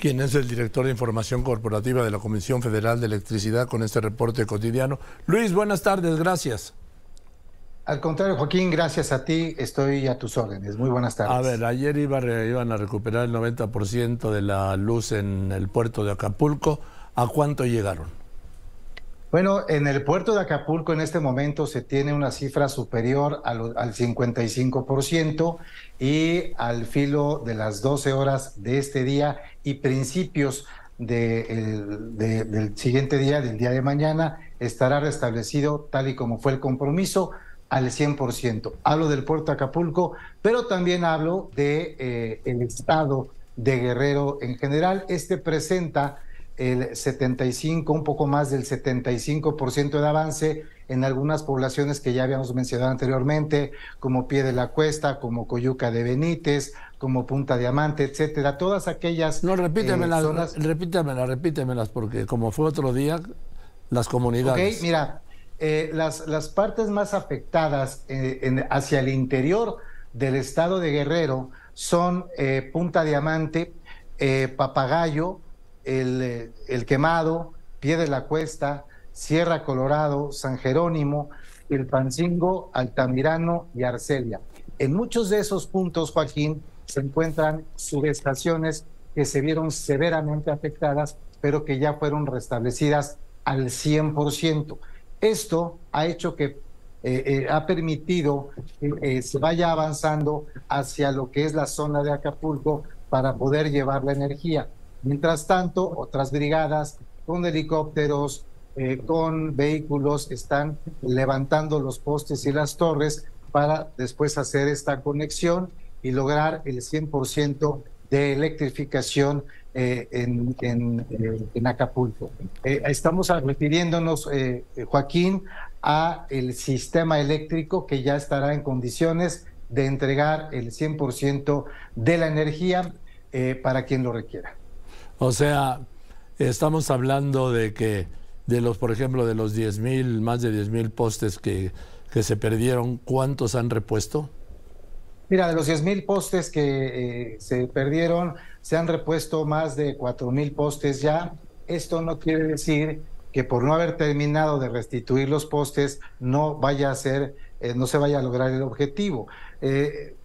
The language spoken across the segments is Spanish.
quien es el director de información corporativa de la Comisión Federal de Electricidad con este reporte cotidiano. Luis, buenas tardes, gracias. Al contrario, Joaquín, gracias a ti, estoy a tus órdenes. Muy buenas tardes. A ver, ayer iban a recuperar el 90% de la luz en el puerto de Acapulco. ¿A cuánto llegaron? Bueno, en el puerto de Acapulco en este momento se tiene una cifra superior al, 55% y al filo de las 12 horas de este día y principios del siguiente día, del día de mañana, estará restablecido tal y como fue el compromiso al 100%. Hablo del puerto de Acapulco, pero también hablo del de, eh, estado de Guerrero en general. Este presenta el 75, un poco más del 75% de avance en algunas poblaciones que ya habíamos mencionado anteriormente, como Pie de la Cuesta, como Coyuca de Benítez, como Punta Diamante, etcétera. Todas aquellas. No, repítemelas, eh, repítemelas, repítemelas, porque como fue otro día, las comunidades. Ok, mira, eh, las, las partes más afectadas eh, hacia el interior del estado de Guerrero son Punta Diamante, Papagayo, el, el Quemado, Pie de la Cuesta, Sierra Colorado, San Jerónimo, El Pancingo, Altamirano y Arcelia. En muchos de esos puntos, Joaquín, se encuentran subestaciones que se vieron severamente afectadas, pero que ya fueron restablecidas al 100%. Esto ha hecho que eh, eh, ha permitido que eh, se vaya avanzando hacia lo que es la zona de Acapulco para poder llevar la energía. Mientras tanto, otras brigadas con helicópteros, eh, con vehículos, están levantando los postes y las torres para después hacer esta conexión y lograr el 100% de electrificación eh, eh, en, Acapulco. estamos refiriéndonos, Joaquín, a el sistema eléctrico que ya estará en condiciones de entregar el 100% de la energía para quien lo requiera. O sea, estamos hablando de que de los, por ejemplo, de los 10 mil, más de 10 mil postes que, que se perdieron, ¿cuántos han repuesto? Mira, de los 10 mil postes que eh, se perdieron, se han repuesto más de 4 mil postes ya. Esto no quiere decir que por no haber terminado de restituir los postes no vaya a ser, eh, no se vaya a lograr el objetivo. Eh,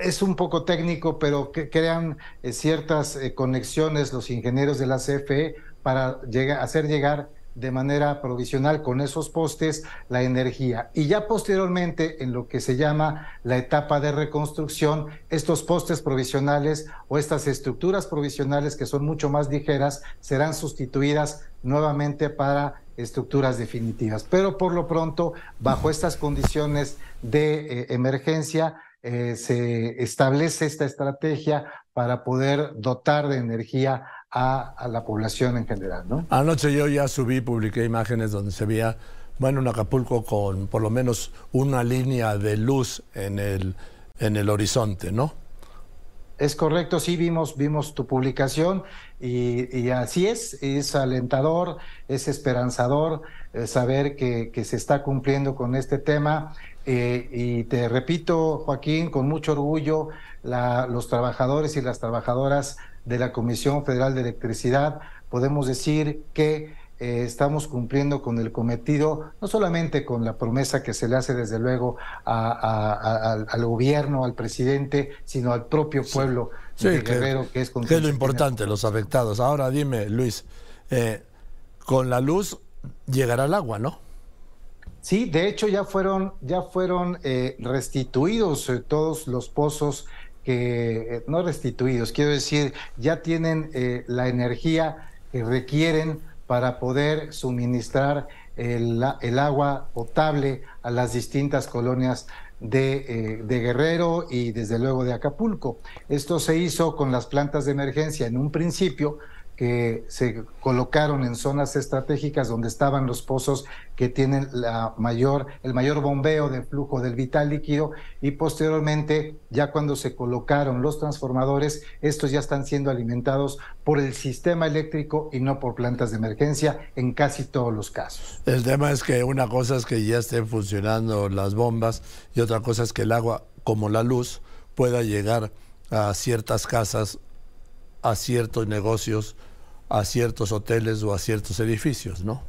es un poco técnico, pero que crean eh, ciertas eh, conexiones los ingenieros de la CFE para hacer llegar de manera provisional con esos postes la energía. Y ya posteriormente, en lo que se llama la etapa de reconstrucción, estos postes provisionales o estas estructuras provisionales que son mucho más ligeras serán sustituidas nuevamente para estructuras definitivas. Pero por lo pronto, bajo estas condiciones de eh, emergencia, eh, se establece esta estrategia para poder dotar de energía a, la población en general. ¿no? Anoche yo ya subí, publiqué imágenes donde se veía, bueno, un Acapulco con por lo menos una línea de luz en el, en el horizonte, ¿no? Es correcto, sí vimos, vimos tu publicación y, así es, es alentador, es esperanzador eh, saber que, que, se está cumpliendo con este tema eh, y te repito, Joaquín, con mucho orgullo, los trabajadores y las trabajadoras de la Comisión Federal de Electricidad podemos decir que eh, estamos cumpliendo con el cometido, no solamente con la promesa que se le hace desde luego al gobierno, al presidente, sino al propio pueblo de Guerrero, que, es con que es lo importante, los afectados. Ahora dime, Luis, eh, con la luz llegará el agua, ¿no? Sí, de hecho ya fueron, ya fueron eh, restituidos eh, todos los pozos que, eh, no restituidos, quiero decir, ya tienen la energía que requieren para poder suministrar el, agua potable a las distintas colonias de, Guerrero y desde luego de Acapulco. Esto se hizo con las plantas de emergencia en un principio, que se colocaron en zonas estratégicas donde estaban los pozos que tienen la mayor, el mayor bombeo de flujo del vital líquido y posteriormente ya cuando se colocaron los transformadores, estos ya están siendo alimentados por el sistema eléctrico y no por plantas de emergencia en casi todos los casos. El tema es que una cosa es que ya estén funcionando las bombas y otra cosa es que el agua, como la luz, pueda llegar a ciertas casas a ciertos negocios, a ciertos hoteles o a ciertos edificios, ¿no?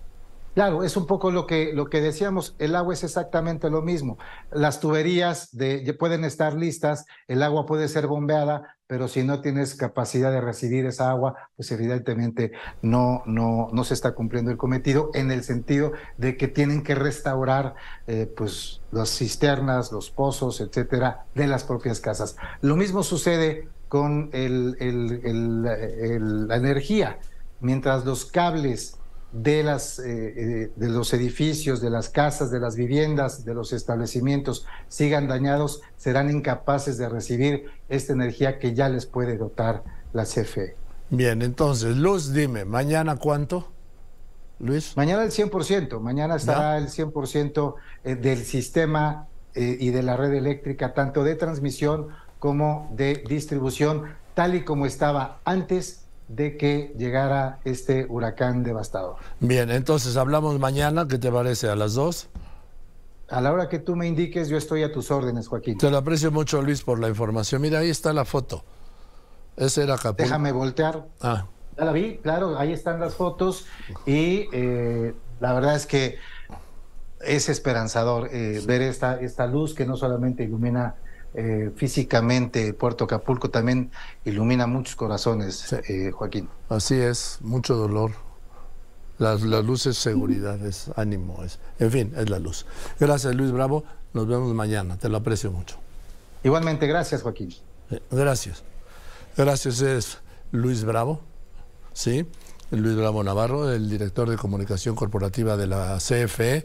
Claro, es un poco lo que, lo que decíamos, el agua es exactamente lo mismo. Las tuberías de, pueden estar listas, el agua puede ser bombeada, pero si no tienes capacidad de recibir esa agua, pues evidentemente no, no, no se está cumpliendo el cometido en el sentido de que tienen que restaurar eh, pues, las cisternas, los pozos, etcétera, de las propias casas. Lo mismo sucede con el, la energía. Mientras los cables de, las, eh, eh, de los edificios, de las casas, de las viviendas, de los establecimientos sigan dañados, serán incapaces de recibir esta energía que ya les puede dotar la CFE. Bien, entonces, Luz, dime, ¿mañana cuánto? Luis. Mañana el 100%, mañana estará el 100% eh, del sistema y de la red eléctrica, tanto de transmisión como de distribución, tal y como estaba antes de que llegara este huracán devastador. Bien, entonces hablamos mañana, ¿qué te parece? ¿A las dos? A la hora que tú me indiques, yo estoy a tus órdenes, Joaquín. Te lo aprecio mucho, Luis, por la información. Mira, ahí está la foto. Ese era Acapulco. Déjame voltear. Ah. Ya la vi, claro, ahí están las fotos y eh, la verdad es que es esperanzador eh, ver esta, esta luz que no solamente ilumina eh, físicamente Puerto Acapulco también ilumina muchos corazones, eh, Joaquín. Así es, mucho dolor. La, luz es seguridad, es ánimo, es, en fin, es la luz. Gracias Luis Bravo, nos vemos mañana, te lo aprecio mucho. Igualmente, gracias Joaquín. Eh, gracias. Gracias es Luis Bravo, ¿sí? Luis Bravo Navarro, el director de comunicación corporativa de la CFE.